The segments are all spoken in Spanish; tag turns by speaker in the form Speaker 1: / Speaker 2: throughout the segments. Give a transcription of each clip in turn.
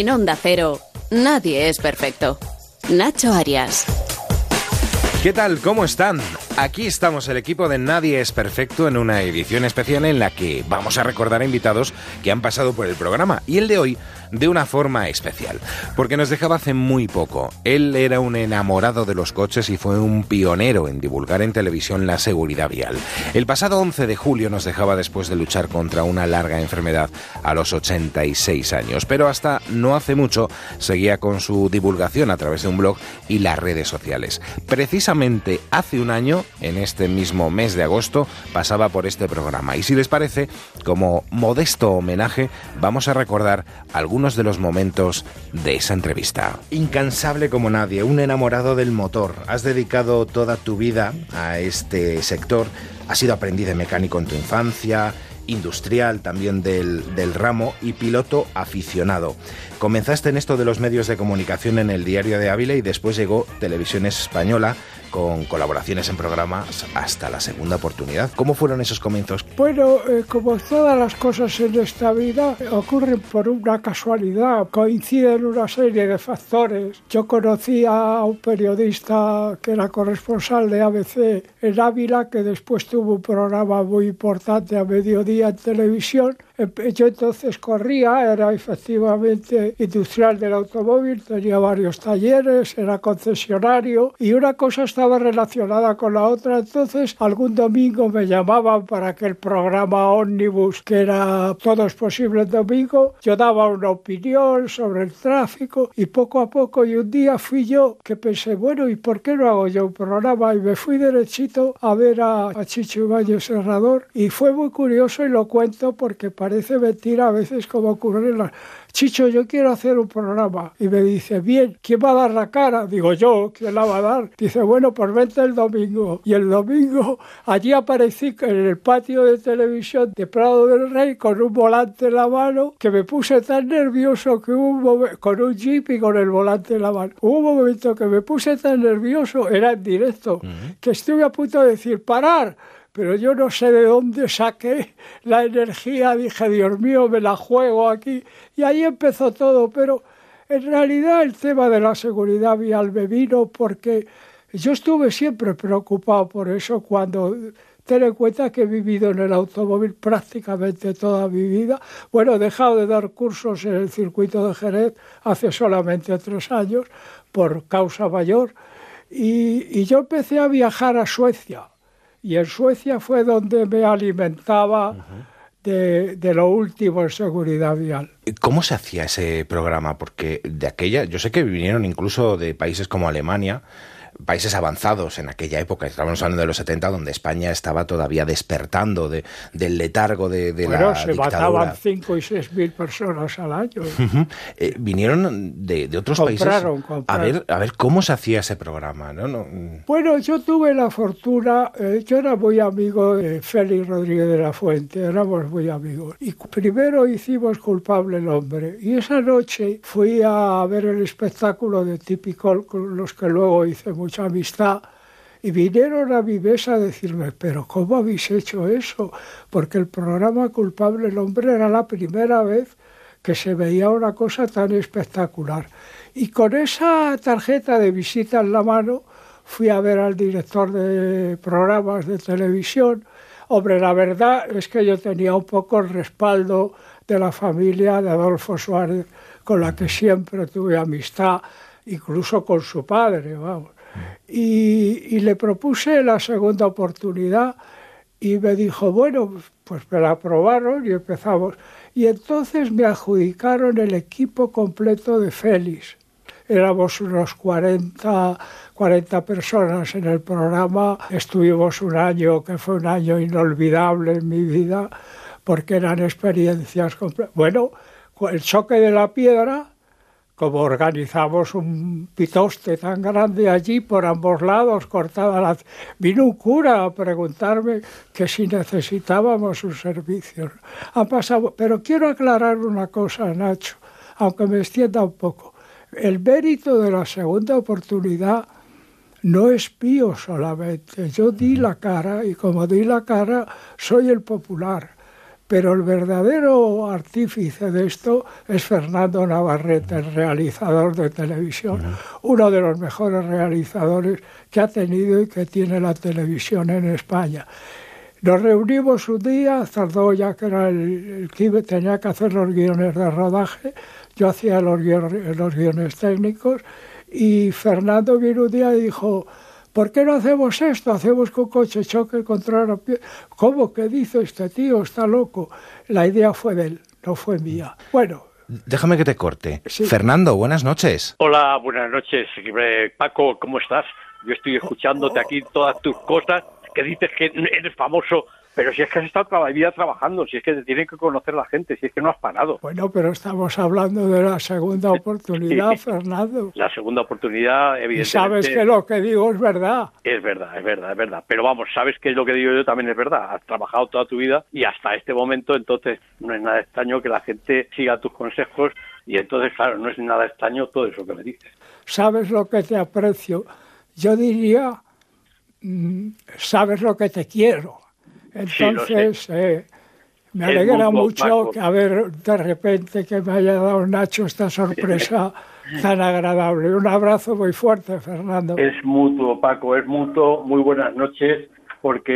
Speaker 1: En Onda Cero, nadie es perfecto. Nacho Arias.
Speaker 2: ¿Qué tal? ¿Cómo están? Aquí estamos el equipo de Nadie es Perfecto en una edición especial en la que vamos a recordar a invitados que han pasado por el programa y el de hoy de una forma especial, porque nos dejaba hace muy poco. Él era un enamorado de los coches y fue un pionero en divulgar en televisión la seguridad vial. El pasado 11 de julio nos dejaba después de luchar contra una larga enfermedad a los 86 años, pero hasta no hace mucho seguía con su divulgación a través de un blog y las redes sociales. Precisamente hace un año en este mismo mes de agosto, pasaba por este programa. Y si les parece, como modesto homenaje, vamos a recordar algunos de los momentos de esa entrevista. Incansable como nadie, un enamorado del motor. Has dedicado toda tu vida a este sector. Has sido aprendiz de mecánico en tu infancia, industrial también del, del, ramo y piloto aficionado. Comenzaste en esto de los medios de comunicación en el Diario de Ávila y después llegó Televisión Española con colaboraciones en programas hasta la segunda oportunidad. ¿Cómo fueron esos comienzos?
Speaker 3: Bueno, eh, como todas las cosas en esta vida, ocurren por una casualidad, coinciden una serie de factores. Yo conocí a un periodista que era corresponsal de ABC en Ávila, que después tuvo un programa muy importante a mediodía en televisión. Yo entonces corría, era efectivamente industrial del automóvil, tenía varios talleres, era concesionario y una cosa estaba relacionada con la otra. Entonces, algún domingo me llamaban para aquel programa ómnibus que era Todo es posible el domingo. Yo daba una opinión sobre el tráfico y poco a poco, y un día fui yo que pensé, bueno, ¿y por qué no hago yo un programa? Y me fui derechito a ver a, a Chicho Ibañez Serrador y fue muy curioso y lo cuento porque parece mentira a veces como ocurre en las Chicho, yo quiero hacer un programa. Y me dice, bien, ¿quién va a dar la cara? Digo, yo, ¿quién la va a dar? Dice, bueno, pues vente el domingo. Y el domingo allí aparecí en el patio de televisión de Prado del Rey con un volante en la mano que me puse tan nervioso que hubo un momento, con un jeep y con el volante en la mano. Hubo un momento que me puse tan nervioso, era en directo, uh -huh. que estuve a punto de decir, parar pero yo no sé de dónde saqué la energía, dije, Dios mío, me la juego aquí, y ahí empezó todo, pero en realidad el tema de la seguridad vial me vino porque yo estuve siempre preocupado por eso cuando ten en cuenta que he vivido en el automóvil prácticamente toda mi vida. Bueno, he dejado de dar cursos en el circuito de Jerez hace solamente tres años por causa mayor. Y, y yo empecé a viajar a Suecia y en Suecia fue donde me alimentaba uh -huh. de, de, lo último en seguridad vial.
Speaker 2: ¿Cómo se hacía ese programa? Porque de aquella, yo sé que vinieron incluso de países como Alemania, países avanzados en aquella época, estamos hablando de los 70, donde España estaba todavía despertando de, del letargo de, de
Speaker 3: bueno,
Speaker 2: la
Speaker 3: se
Speaker 2: dictadura.
Speaker 3: mataban 5 y 6 mil personas al año.
Speaker 2: Uh -huh. eh, vinieron de, de otros
Speaker 3: compraron,
Speaker 2: países
Speaker 3: compraron.
Speaker 2: a ver a ver cómo se hacía ese programa, ¿no? no
Speaker 3: bueno, yo tuve la fortuna, eh, yo era muy amigo de Félix Rodríguez de la Fuente, éramos muy amigos. Y primero hicimos Culpable el Hombre. Y esa noche fui a ver el espectáculo de Típico, los que luego hice mucho mucha amistad y vinieron a mi mesa a decirme, pero ¿cómo habéis hecho eso? Porque el programa Culpable el Hombre era la primera vez que se veía una cosa tan espectacular. Y con esa tarjeta de visita en la mano fui a ver al director de programas de televisión. Hombre, la verdad es que yo tenía un poco el respaldo de la familia de Adolfo Suárez, con la que siempre tuve amistad, incluso con su padre, vamos. Y, le propuse la segunda oportunidad y me dijo, bueno, pues me la aprobaron y empezamos. Y entonces me adjudicaron el equipo completo de Félix. Éramos unos 40, 40 personas en el programa. Estuvimos un año que fue un año inolvidable en mi vida porque eran experiencias. Bueno, el choque de la piedra como organizamos un pitoste tan grande allí por ambos lados, cortada la... Vino un cura a preguntarme que si necesitábamos sus servicios. Han pasado... Pero quiero aclarar una cosa, Nacho, aunque me extienda un poco. El mérito de la segunda oportunidad no es mío solamente. Yo di la cara y como di la cara soy el popular Pero el verdadero artífice de esto es Fernando Navarrete, el realizador de televisión, uno de los mejores realizadores que ha tenido y que tiene la televisión en España. Nos reunimos un día, Zardoya, que era el, que tenía que hacer los guiones de rodaje, yo hacía los los guiones técnicos, y Fernando vino un día y dijo, ¿por qué no hacemos esto? Hacemos con coche choque contra la piel. ¿Cómo que dice este tío? Está loco. La idea fue de él, no fue mía. Bueno.
Speaker 2: Déjame que te corte. Fernando, buenas noches.
Speaker 4: Hola, buenas noches. Paco, ¿cómo estás? Yo estoy escuchándote aquí todas tus cosas, que dices que eres famoso pero si es que has estado toda la vida trabajando, si es que te tiene que conocer la gente, si es que no has parado.
Speaker 3: Bueno, pero estamos hablando de la segunda oportunidad, Fernando.
Speaker 4: La segunda oportunidad, evidentemente. Y
Speaker 3: sabes que lo que digo es verdad.
Speaker 4: Es verdad, es verdad, es verdad. Pero vamos, sabes que lo que digo yo también es verdad. Has trabajado toda tu vida y hasta este momento, entonces no es nada extraño que la gente siga tus consejos y entonces, claro, no es nada extraño todo eso que me dices.
Speaker 3: Sabes lo que te aprecio. Yo diría, mm, sabes lo que te quiero. Entonces, eh, me alegra mucho que, a ver, de repente que me haya dado Nacho esta sorpresa tan agradable. Un abrazo muy fuerte, Fernando.
Speaker 4: Es mutuo, Paco, es mutuo. Muy buenas noches, porque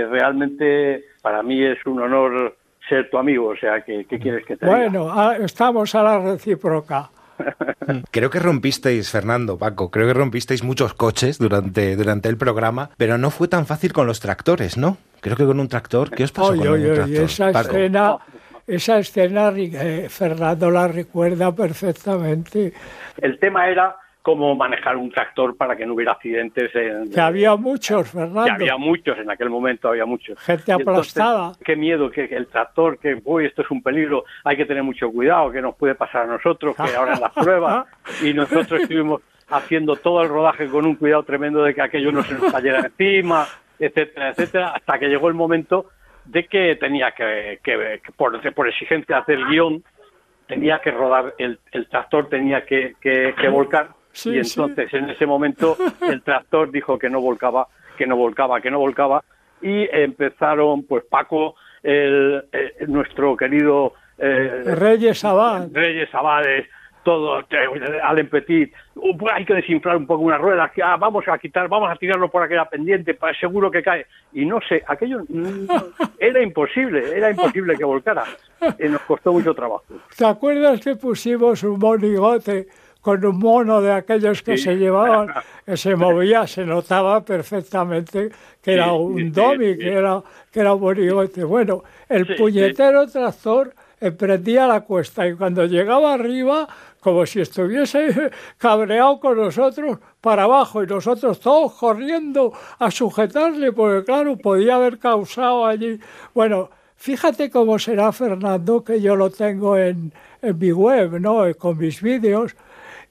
Speaker 4: eh, realmente para mí es un honor ser tu amigo. O sea, ¿qué, quieres que te
Speaker 3: diga? Bueno, ah, estamos a la recíproca.
Speaker 2: Creo que rompisteis, Fernando, Paco, creo que rompisteis muchos coches durante, durante el programa, pero no fue tan fácil con los tractores, ¿no? Creo que con un tractor, ¿qué os pasó con un tractor?
Speaker 3: Esa escena, esa escena eh, Fernando la recuerda perfectamente.
Speaker 4: El tema era cómo manejar un tractor para que no hubiera accidentes. En,
Speaker 3: que había muchos, Fernando. Que
Speaker 4: había muchos, en aquel momento había muchos.
Speaker 3: Gente aplastada.
Speaker 4: qué miedo, que, el tractor, que uy, esto es un peligro, hay que tener mucho cuidado, que nos puede pasar a nosotros, que ahora en las pruebas. Y nosotros estuvimos haciendo todo el rodaje con un cuidado tremendo de que aquello no se nos cayera encima, etcétera, etcétera, hasta que llegó el momento de que tenía que, que, por, por exigencia hacer el guion, tenía que rodar, el, el tractor tenía que, que, volcar y entonces en ese momento el tractor dijo que no volcaba, que no volcaba, que no volcaba y empezaron pues Paco, el, nuestro querido
Speaker 3: eh, Reyes Abad,
Speaker 4: Reyes Abades, todo al Petit, uh, pues hay que desinflar un poco una rueda, ah, vamos a quitar, vamos a tirarlo por aquella pendiente, para seguro que cae. Y no sé, aquello era imposible, era imposible que volcara. Y nos costó mucho trabajo.
Speaker 3: ¿Te acuerdas que pusimos un monigote con un mono de aquellos que se llevaban, que se movía, se notaba perfectamente que era un domi, que era, que era un monigote. Bueno, el puñetero tractor emprendía la cuesta y cuando llegaba arriba, como si estuviese cabreado con nosotros, para abajo y nosotros todos corriendo a sujetarle, porque claro, podía haber causado allí. Bueno, fíjate cómo será Fernando, que yo lo tengo en, en mi web, ¿no? Con mis vídeos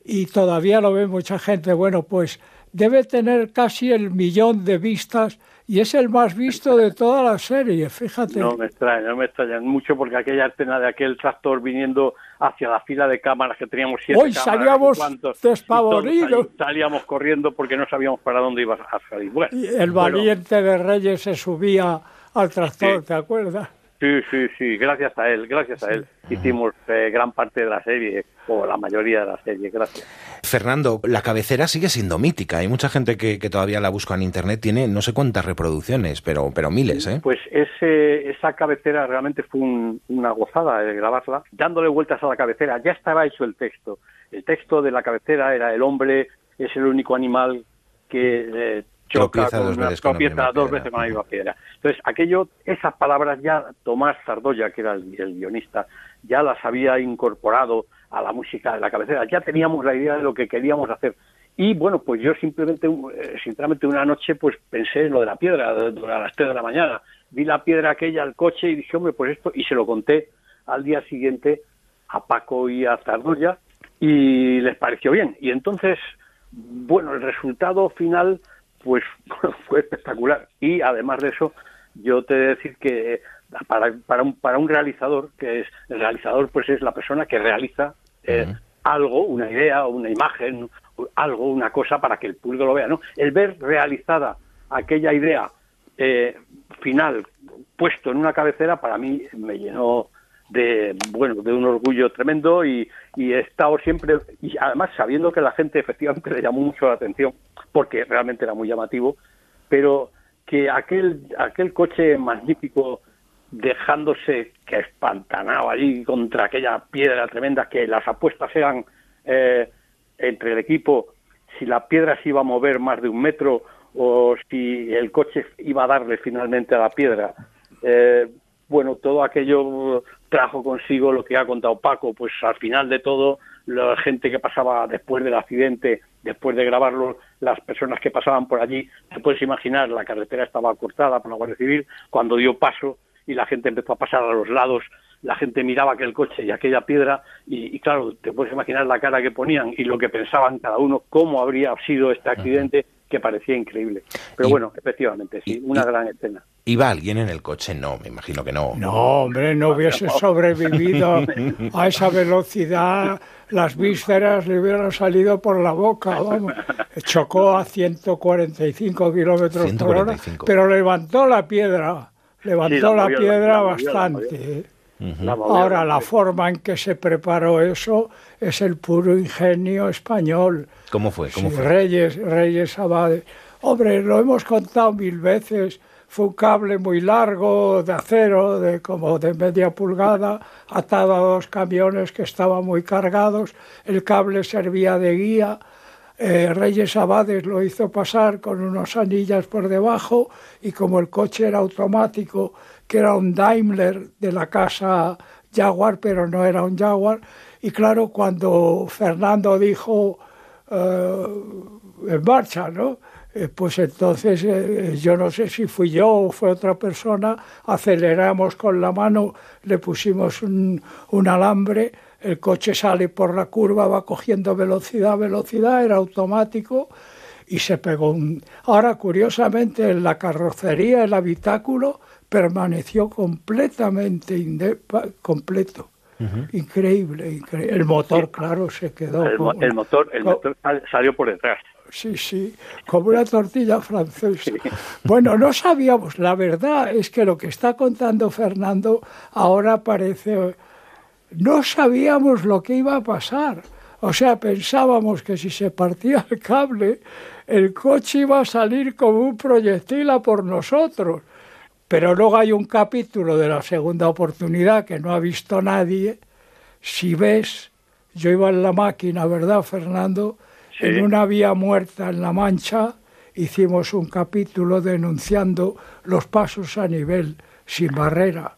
Speaker 3: y todavía lo ve mucha gente. Bueno, pues debe tener casi el millón de vistas y es el más visto de toda la serie, fíjate.
Speaker 4: No me extraña, no me extraña mucho porque aquella escena de aquel tractor viniendo hacia la fila de cámaras que teníamos siete
Speaker 3: Hoy salíamos despavoridos.
Speaker 4: Salíamos corriendo porque no sabíamos para dónde iba a salir. Bueno,
Speaker 3: y el valiente de Reyes se subía al tractor, ¿te acuerdas?
Speaker 4: Sí, sí, sí, gracias a él, gracias a él. Hicimos eh, gran parte de la serie, o la mayoría de la serie, gracias.
Speaker 2: Fernando, la cabecera sigue siendo mítica, hay mucha gente que, todavía la busca en internet, tiene no sé cuántas reproducciones, pero, pero miles, ¿eh?
Speaker 4: Pues ese, esa cabecera realmente fue una gozada de grabarla, dándole vueltas a la cabecera, ya estaba hecho el texto, el texto de la cabecera era el hombre es el único animal que... Eh, choca
Speaker 2: dos, veces con,
Speaker 4: dos veces con la misma piedra. Entonces, aquello, esas palabras ya Tomás Sardoya, que era el, guionista, ya las había incorporado a la música de la cabecera, ya teníamos la idea de lo que queríamos hacer. Y bueno, pues yo simplemente, eh, sinceramente, una noche pues pensé en lo de la piedra, a las 3 de la mañana. Vi la piedra aquella al coche y dije, hombre, pues esto, y se lo conté al día siguiente a Paco y a Sardoya y les pareció bien. Y entonces, bueno, el resultado final pues fue espectacular. Y además de eso, yo te he de decir que para, para, un, para un realizador, que es el realizador, pues es la persona que realiza eh, algo, una idea, una imagen, algo, una cosa para que el público lo vea, ¿no? El ver realizada aquella idea eh, final puesto en una cabecera para mí me llenó de bueno de un orgullo tremendo y, y, he estado siempre y además sabiendo que la gente efectivamente le llamó mucho la atención porque realmente era muy llamativo pero que aquel aquel coche magnífico dejándose que espantanaba allí contra aquella piedra tremenda que las apuestas eran eh, entre el equipo si la piedra se iba a mover más de un metro o si el coche iba a darle finalmente a la piedra. Eh, bueno, todo aquello trajo consigo lo que ha contado Paco, pues al final de todo, la gente que pasaba después del accidente, después de grabarlo, las personas que pasaban por allí, te puedes imaginar, la carretera estaba cortada por la Guardia Civil, cuando dio paso y la gente empezó a pasar a los lados, la gente miraba aquel coche y aquella piedra y, y claro, te puedes imaginar la cara que ponían y lo que pensaban cada uno, cómo habría sido este accidente que parecía increíble. Pero bueno, efectivamente, sí, una gran escena.
Speaker 2: ¿Iba alguien en el coche? No, me imagino que no.
Speaker 3: No, hombre, no hubiese sobrevivido a esa velocidad. Las vísceras le hubieran salido por la boca. Vamos. Chocó a 145 kilómetros por hora, pero levantó la piedra. Levantó
Speaker 4: Sí, la
Speaker 3: la
Speaker 4: movió, la-
Speaker 3: piedra
Speaker 4: la movió, la
Speaker 3: bastante.
Speaker 4: La movió,
Speaker 3: Ahora,
Speaker 4: la
Speaker 3: forma en que se preparó eso es el puro ingenio español.
Speaker 2: ¿Cómo fue? ¿Cómo
Speaker 3: Sí,
Speaker 2: fue?
Speaker 3: Reyes, Reyes Abade. Hombre, lo hemos contado mil veces. Fue un cable muy largo de acero, de como de media pulgada, atado a dos camiones que estaban muy cargados. El cable servía de guía. Eh, Reyes Abades lo hizo pasar con unas anillas por debajo y como el coche era automático, que era un Daimler de la casa Jaguar, pero no era un Jaguar, y claro, cuando Fernando dijo eh, en marcha, ¿no? Eh, pues entonces eh, yo no sé si fui yo o fue otra persona, aceleramos con la mano, le pusimos un, alambre, el coche sale por la curva, va cogiendo velocidad, velocidad, era automático y se pegó un... Ahora, curiosamente, en la carrocería, el habitáculo permaneció completamente inde- Increíble, increíble. El motor, claro, se quedó.
Speaker 4: El, mo-
Speaker 3: como-
Speaker 4: el motor, el motor sal- salió por detrás.
Speaker 3: Sí, sí, como una tortilla francesa. Bueno, no sabíamos, la verdad es que lo que está contando Fernando ahora parece... No sabíamos lo que iba a pasar. O sea, pensábamos que si se partía el cable, el coche iba a salir como un proyectil a por nosotros. Pero luego hay un capítulo de la segunda oportunidad que no ha visto nadie. Si ves, yo iba en la máquina, ¿verdad, Fernando?
Speaker 4: Sí.
Speaker 3: En una vía muerta en La Mancha hicimos un capítulo denunciando los pasos a nivel sin barrera.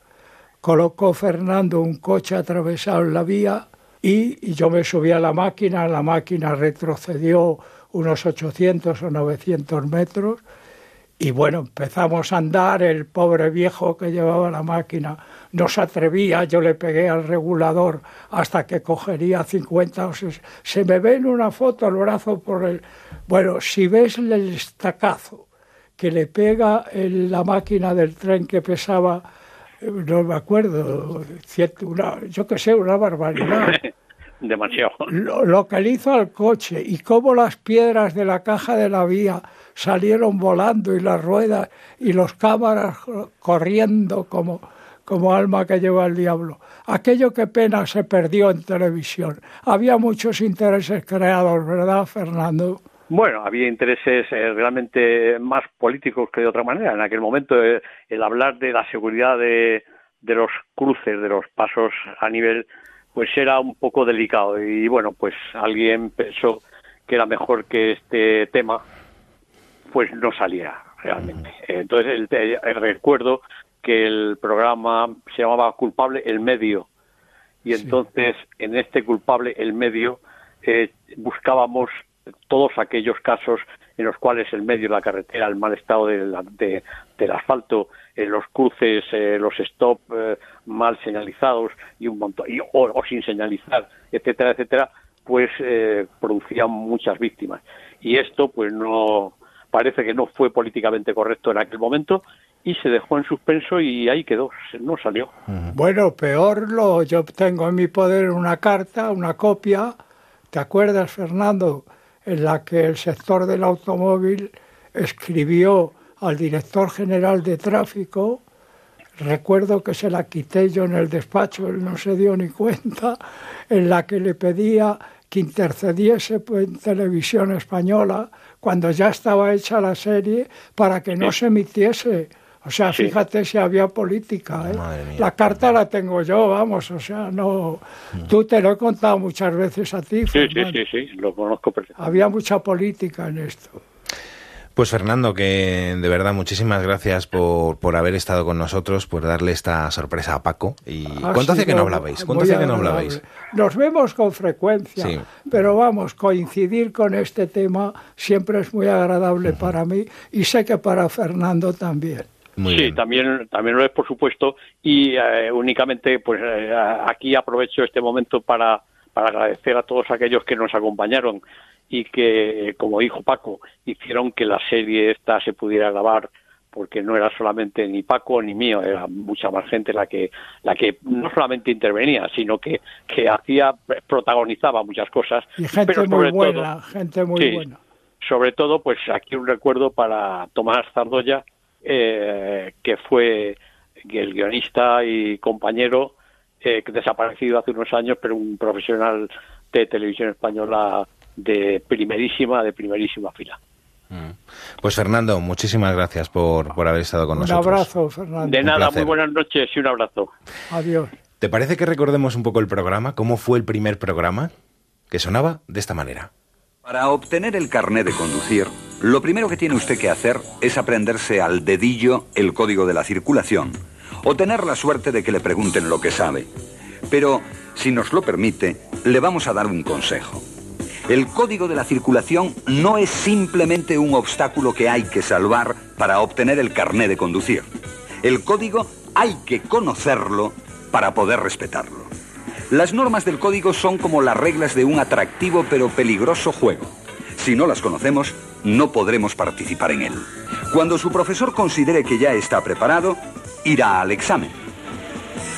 Speaker 3: Colocó Fernando un coche atravesado en la vía y, y yo me subí a la máquina, la máquina retrocedió unos 800 o 900 metros y bueno, empezamos a andar, el pobre viejo que llevaba la máquina no se atrevía, yo le pegué al regulador hasta que cogería 50 o 60. Se me ve en una foto el brazo por el... Bueno, si ves el estacazo que le pega en la máquina del tren que pesaba, eh, no me acuerdo, una- yo qué sé, una barbaridad
Speaker 4: Demasiado.
Speaker 3: lo, lo que le hizo al coche y cómo las piedras de la caja de la vía salieron volando y las ruedas y los cámaras corriendo como, como alma que lleva el diablo. Aquello que pena se perdió en televisión. Había muchos intereses creados, ¿verdad, Fernando?
Speaker 4: Bueno, había intereses eh, realmente más políticos que de otra manera. En aquel momento eh, el hablar de la seguridad de, de los cruces, de los pasos a nivel, pues era un poco delicado. Y bueno, pues alguien pensó que era mejor que este tema pues no saliera realmente. Entonces el, el recuerdo que el programa se llamaba Culpable el Medio y entonces en este culpable el medio eh, buscábamos todos aquellos casos en los cuales el medio, la carretera, el mal estado del, de- del asfalto, eh, los cruces, eh, los stop eh, mal señalizados y un montón y- o, o sin señalizar, etcétera, etcétera, pues eh, producían muchas víctimas. Y esto, pues no parece que no fue políticamente correcto en aquel momento y se dejó en suspenso y ahí quedó, no salió.
Speaker 3: Bueno, peor lo, yo tengo en mi poder una carta, una copia, ¿te acuerdas, Fernando? En la que el sector del automóvil escribió al director general de tráfico recuerdo que se la quité yo en el despacho, él no se dio ni cuenta, en la que le pedía que intercediese en televisión española cuando ya estaba hecha la serie para que no se emitiese. O sea, fíjate si había política. ¿eh? la carta la tengo yo, vamos, o sea, no. Mm. Tú te lo he contado muchas veces a ti.
Speaker 4: Sí, sí, sí, sí, lo conozco perfectamente.
Speaker 3: Había mucha política en esto.
Speaker 2: Pues Fernando, que de verdad muchísimas gracias por, por haber estado con nosotros, por darle esta sorpresa a Paco. ¿Y cuánto hace que no hablabais? ¿Cuánto hace que no hablabais?
Speaker 3: Nos vemos con frecuencia, pero vamos, coincidir con este tema siempre es muy agradable para mí y sé que para Fernando también.
Speaker 4: Sí, también también lo es por supuesto y eh, únicamente pues eh, aquí aprovecho este momento para para agradecer a todos aquellos que nos acompañaron y que, como dijo Paco, hicieron que la serie esta se pudiera grabar porque no era solamente ni Paco ni mío, era mucha más gente la que la que no solamente intervenía, sino que, que hacía protagonizaba muchas cosas.
Speaker 3: Y gente muy buena, gente muy buena.
Speaker 4: Sobre todo, pues aquí un recuerdo para Tomás Zardoya, eh, que fue el guionista y compañero eh, desaparecido hace unos años, pero un profesional de televisión española de primerísima, de primerísima fila.
Speaker 2: Mm. Pues Fernando, muchísimas gracias por, por haber estado con nosotros.
Speaker 3: Un abrazo, Fernando.
Speaker 4: De nada, muy buenas noches y un abrazo.
Speaker 3: Adiós.
Speaker 2: ¿Te parece que recordemos un poco el programa? ¿Cómo fue el primer programa? Que sonaba de esta manera.
Speaker 5: Para obtener el carné de conducir, lo primero que tiene usted que hacer es aprenderse al dedillo el código de la circulación o tener la suerte de que le pregunten lo que sabe. Pero, si nos lo permite, le vamos a dar un consejo. El código de la circulación no es simplemente un obstáculo que hay que salvar para obtener el carné de conducir. El código hay que conocerlo para poder respetarlo. Las normas del código son como las reglas de un atractivo pero peligroso juego. Si no las conocemos, no podremos participar en él. Cuando su profesor considere que ya está preparado, irá al examen.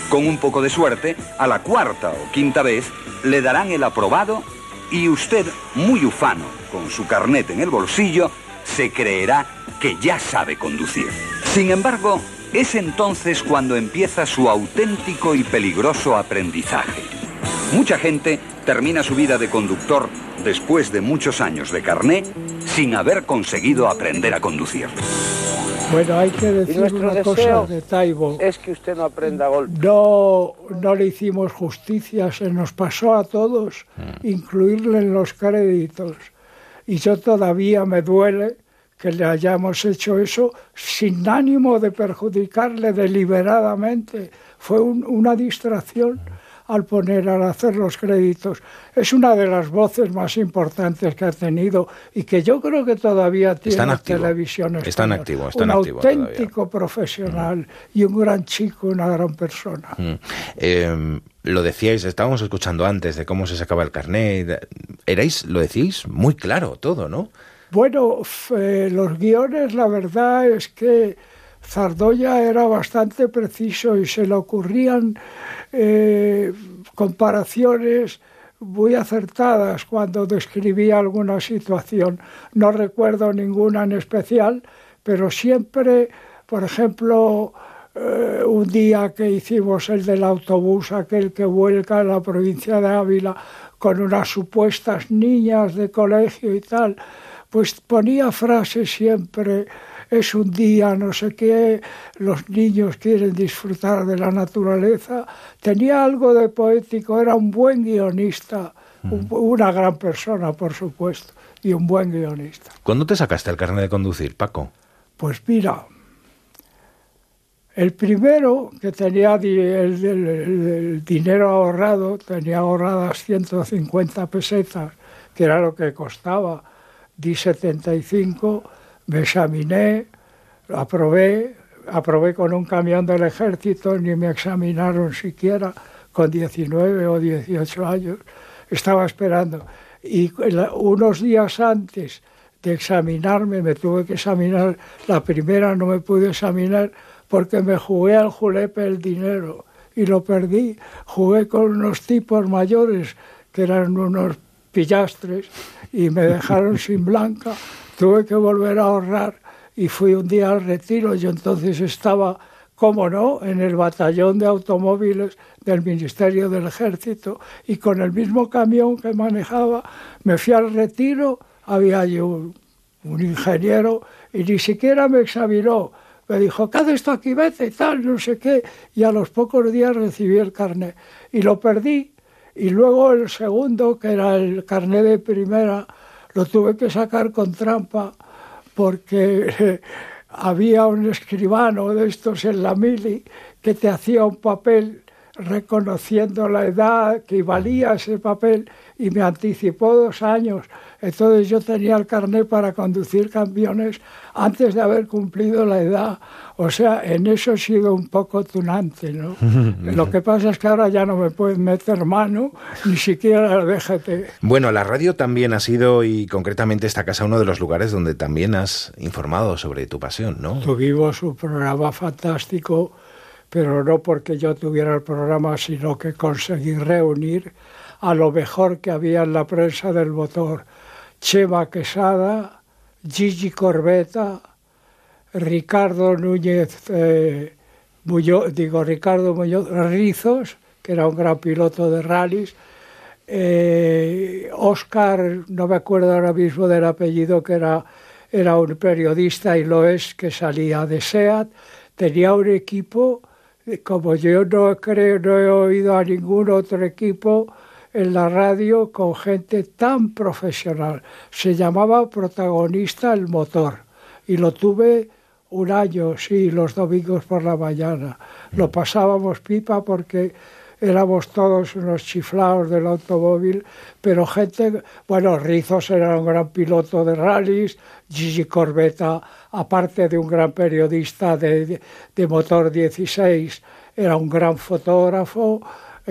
Speaker 5: Con un poco de suerte, a la cuarta o quinta vez, le darán el aprobado y usted, muy ufano, con su carnet en el bolsillo, se creerá que ya sabe conducir. Sin embargo, es entonces cuando empieza su auténtico y peligroso aprendizaje. Mucha gente termina su vida de conductor después de muchos años de carné sin haber conseguido aprender a conducir.
Speaker 3: Bueno, hay que decir una cosa de Taibo.
Speaker 6: Es que usted no aprenda golpe.
Speaker 3: No, no le hicimos justicia, se nos pasó a todos mm. incluirle en los créditos. Y yo todavía me duele que le hayamos hecho eso sin ánimo de perjudicarle deliberadamente. Fue una distracción al poner, al hacer los créditos. Es una de las voces más importantes que ha tenido y que yo creo que todavía tiene
Speaker 2: en
Speaker 3: televisión
Speaker 2: Está en activo,
Speaker 3: un auténtico profesional mm. y un gran chico, una gran persona. Mm.
Speaker 2: Em, lo decíais, estábamos escuchando antes de cómo se sacaba el carnet. Erais, lo decís, muy claro todo, ¿no?
Speaker 3: Bueno, los guiones, la verdad es que Zardoya era bastante preciso y se le ocurrían eh, comparaciones muy acertadas cuando describía alguna situación. No recuerdo ninguna en especial, pero siempre, por ejemplo, eh, un día que hicimos el del autobús, aquel que vuelca a la provincia de Ávila con unas supuestas niñas de colegio y tal, pues ponía frases siempre es un día, no sé qué, los niños quieren disfrutar de la naturaleza. Tenía algo de poético, era un buen guionista, mm. una gran persona, por supuesto, y un buen guionista.
Speaker 2: ¿Cuándo te sacaste el carnet de conducir, Paco?
Speaker 3: Pues mira, el primero que tenía el, dinero ahorrado, tenía ahorradas 150 pesetas, que era lo que costaba, di 75 me examiné, aprobé, aprobé con un camión del ejército, ni me examinaron siquiera con 19 o 18 años. Estaba esperando. Y unos días antes de examinarme, me tuve que examinar, la primera no me pude examinar porque me jugué al julepe el dinero y lo perdí. Jugué con unos tipos mayores que eran unos pillastres y me dejaron sin blanca tuve que volver a ahorrar y fui un día al retiro. Yo entonces estaba cómo no, en el batallón de automóviles del Ministerio del Ejército y con el mismo camión que manejaba me fui al retiro, había allí un, ingeniero y ni siquiera me examinó. Me dijo, ¿qué haces esto aquí? Vete y tal, no sé qué. Y a los pocos días recibí el carnet y lo perdí. Y luego el segundo, que era el carnet de primera, lo tuve que sacar con trampa porque había un escribano de estos en la mili que te hacía un papel reconociendo la edad que valía ese papel y me anticipó dos años. Entonces yo tenía el carnet para conducir camiones antes de haber cumplido la edad. O sea, en eso he sido un poco tunante, ¿no? Lo que pasa es que ahora ya no me pueden meter mano, ni siquiera DGT.
Speaker 2: Bueno, la radio también ha sido, y concretamente esta casa, uno de los lugares donde también has informado sobre tu pasión, ¿no?
Speaker 3: Tuvimos un programa fantástico pero no porque yo tuviera el programa, sino que conseguí reunir a lo mejor que había en la prensa del motor. Chema Quesada, Gigi Corbeta, Ricardo Núñez, eh, digo Ricardo Muñoz Rizos, que era un gran piloto de rallies, Oscar, eh, no me acuerdo ahora mismo del apellido, que era, era un periodista y lo es, que salía de SEAT, tenía un equipo como yo no creo, no he oído a ningún otro equipo en la radio con gente tan profesional. Se llamaba protagonista el motor y lo tuve un año, sí, los domingos por la mañana. Lo pasábamos pipa porque éramos todos unos chiflados del automóvil, pero gente, bueno, Rizos era un gran piloto de rallies, Gigi Corbeta, aparte de un gran periodista de, de motor 16, era un gran fotógrafo,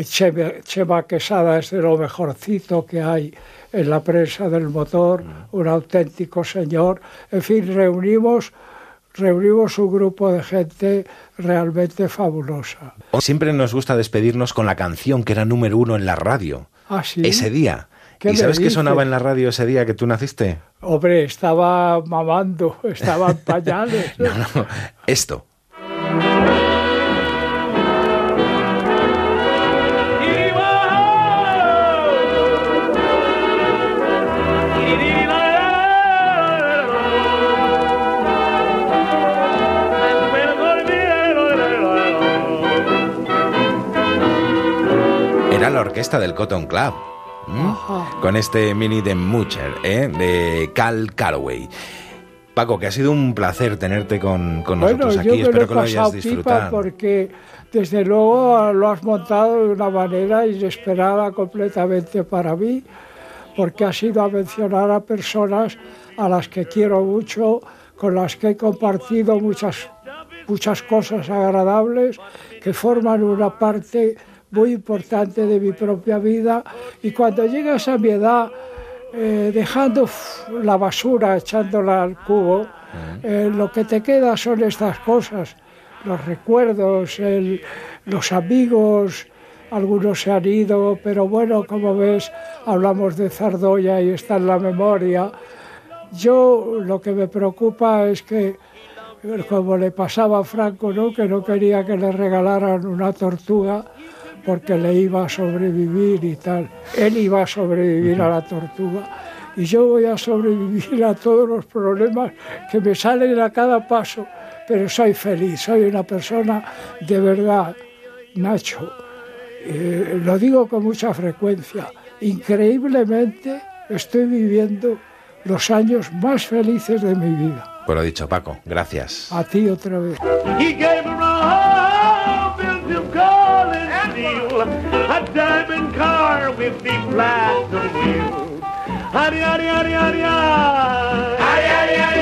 Speaker 3: Chema, Quesada es de lo mejorcito que hay en la prensa del motor, un auténtico señor. En fin, reunimos reunimos un grupo de gente realmente fabulosa.
Speaker 2: Siempre nos gusta despedirnos con la canción que era número uno en la radio.
Speaker 3: ¿Ah, sí?
Speaker 2: Ese día. ¿Y sabes qué sonaba en la radio ese día que tú naciste?
Speaker 3: Hombre, estaba mamando, estaba en pañales.
Speaker 2: no, no, esto. Orquesta del Cotton Club. Con este mini de Mucher, ¿eh? de Cal Calloway. Paco, que ha sido un placer tenerte con, con nosotros aquí. Espero que lo hayas disfrutado.
Speaker 3: Porque desde luego lo has montado de una manera inesperada completamente para mí, porque has ido a mencionar a personas a las que quiero mucho, con las que he compartido muchas, muchas cosas agradables, que forman una parte muy importante de mi propia vida y cuando llegas a mi edad, eh, dejando la basura, echándola al cubo, eh, lo que te queda son estas cosas, los recuerdos, los amigos, algunos se han ido, pero bueno, como ves, hablamos de Zardoya y está en la memoria. Yo lo que me preocupa es que, como le pasaba a Franco, ¿no? que no quería que le regalaran una tortuga, porque le iba a sobrevivir y tal. Él iba a sobrevivir a la tortuga y yo voy a sobrevivir a todos los problemas que me salen a cada paso, pero soy feliz, soy una persona de verdad, Nacho. Eh, lo digo con mucha frecuencia, increíblemente estoy viviendo los años más felices de mi vida.
Speaker 2: Lo dicho, Paco, gracias.
Speaker 3: A ti otra vez. diamond car with the platinum wheels. Hurry, hurry, hurry, hurry, hurry. Hurry, hurry, hurry.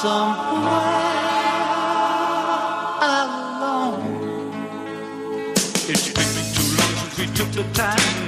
Speaker 6: somewhere alone. It took me too long since we took the time.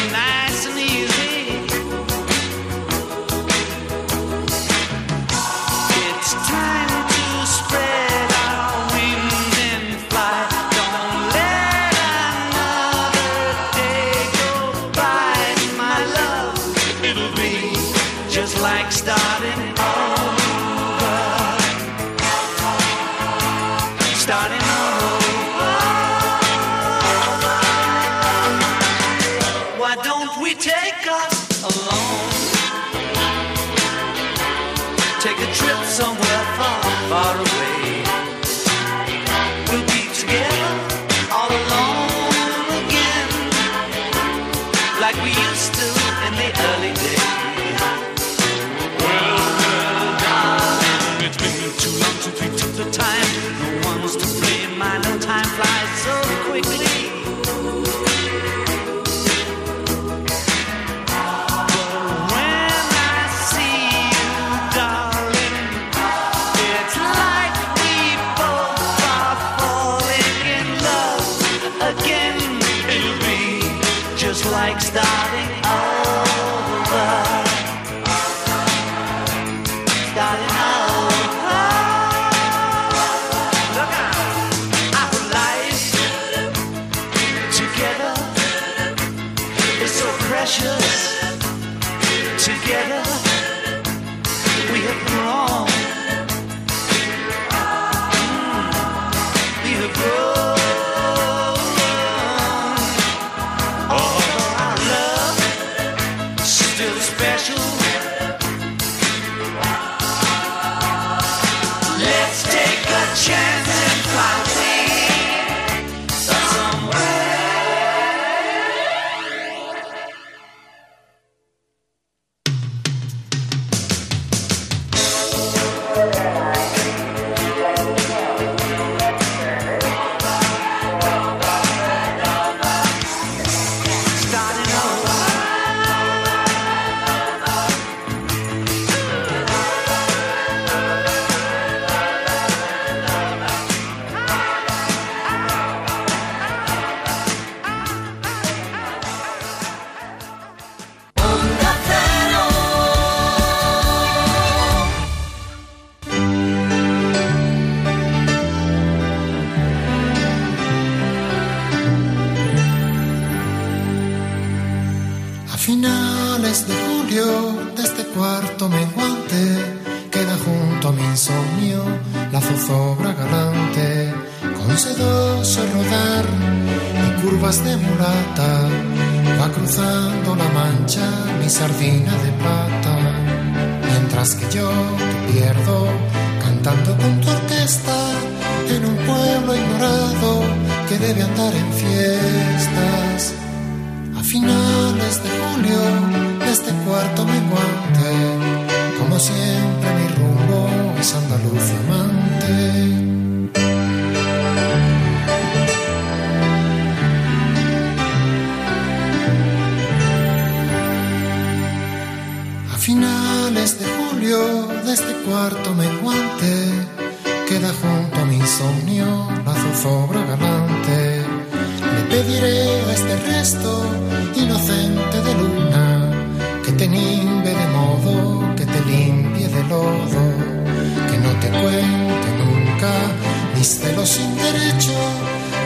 Speaker 7: likes that. queda junto a mi insomnio la zozobra galante. Le pediré a este resto inocente de luna que te nimbe de modo que te limpie de lodo, que no te cuente nunca mis celos sin derecho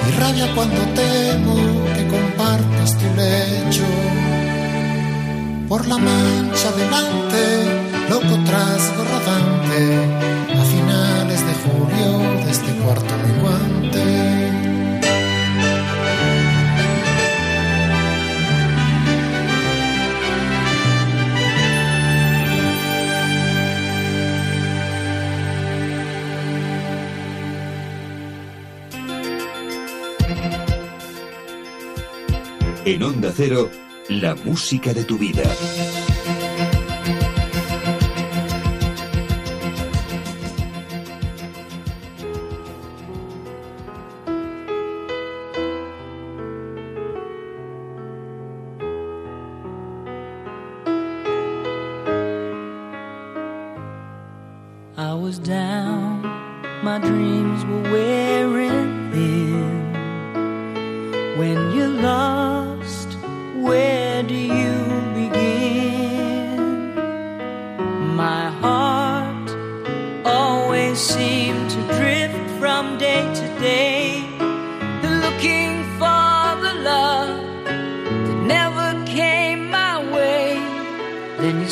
Speaker 7: y rabia cuando temo que compartas tu lecho por la mancha delante, loco trasgo rodante, a finales de julio de este cuarto menguante.
Speaker 8: En Onda Cero, la música de tu vida.
Speaker 9: I was down, my dreams were wearing thin. When you're lost, where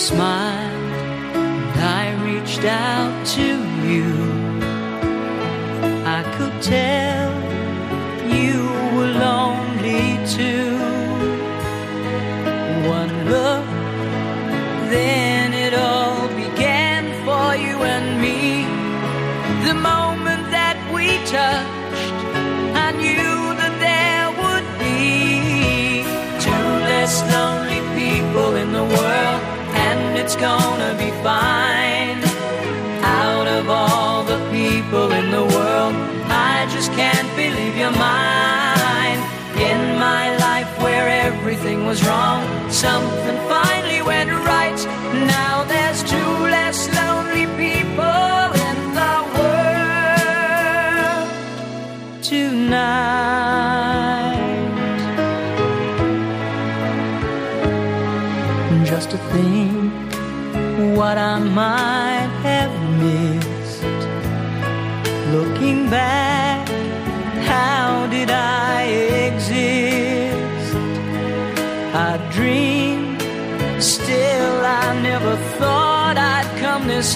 Speaker 9: smile. was wrong, something finally went right. Now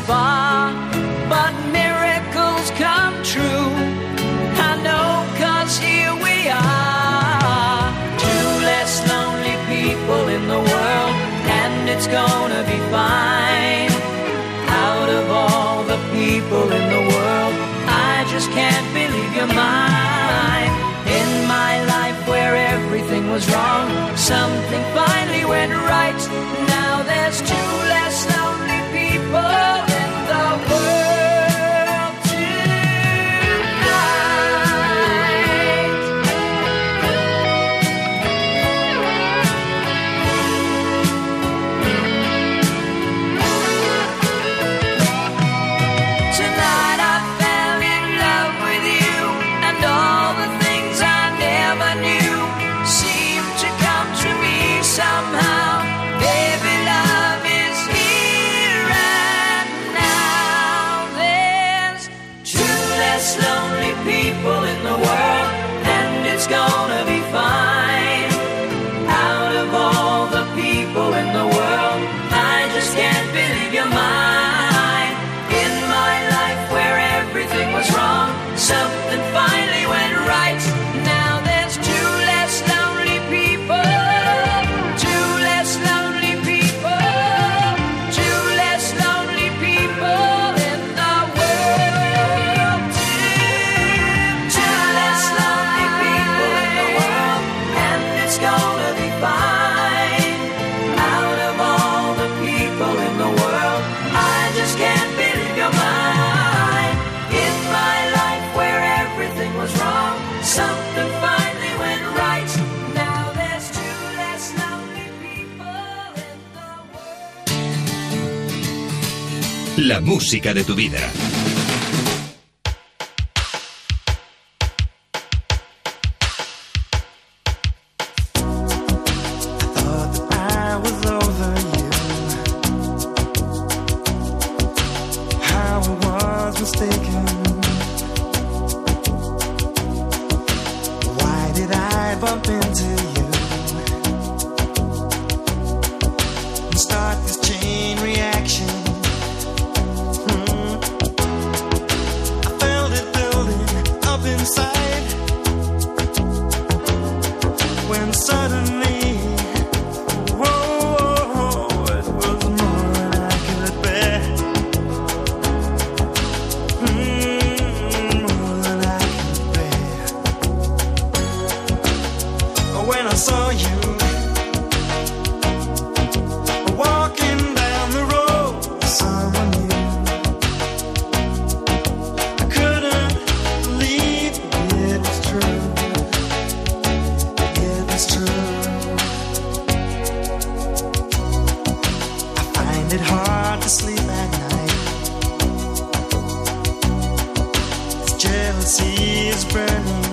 Speaker 9: far, but miracles come true. I know, cause here we are. Two less lonely people in the world, and it's gonna be fine. Out of all the people in the world, I just can't believe you're mine. In my life where everything was wrong, something finally went right. Now there's two less
Speaker 8: música de tu vida.
Speaker 10: sea is burning.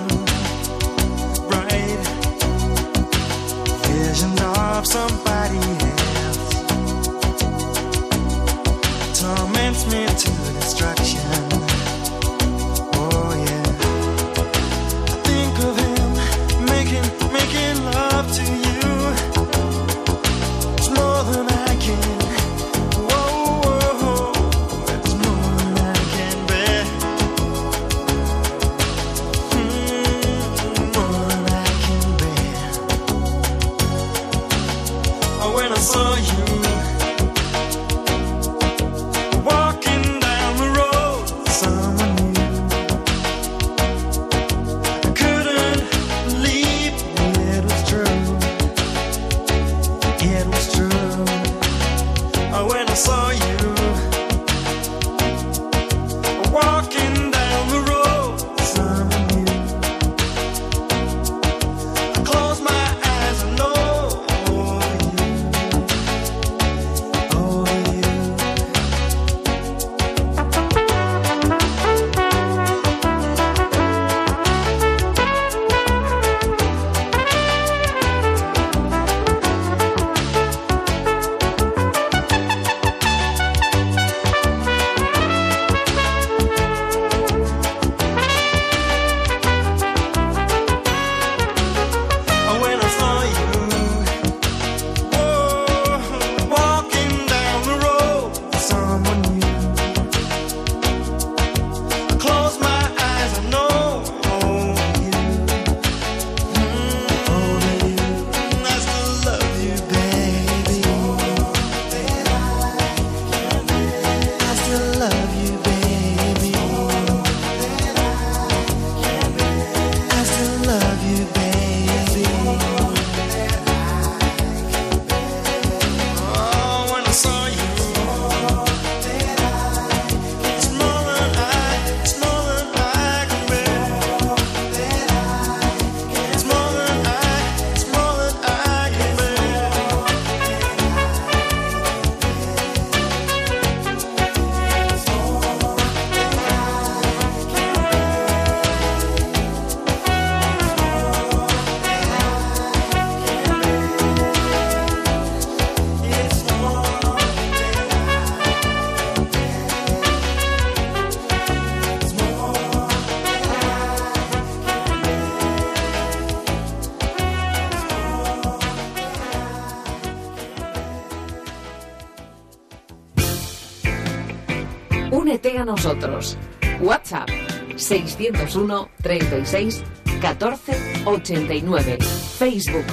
Speaker 11: WhatsApp 601 36 14 89. Facebook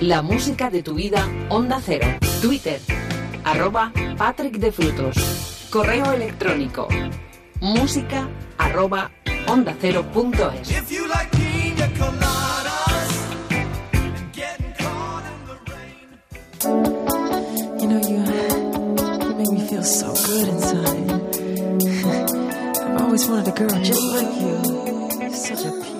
Speaker 11: La música de tu vida Onda Cero. Twitter arroba Patrick de Frutos. Correo electrónico música arroba onda cero punto es.
Speaker 6: You
Speaker 12: know you, you make me feel so good inside. always wanted a girl just like you. Such a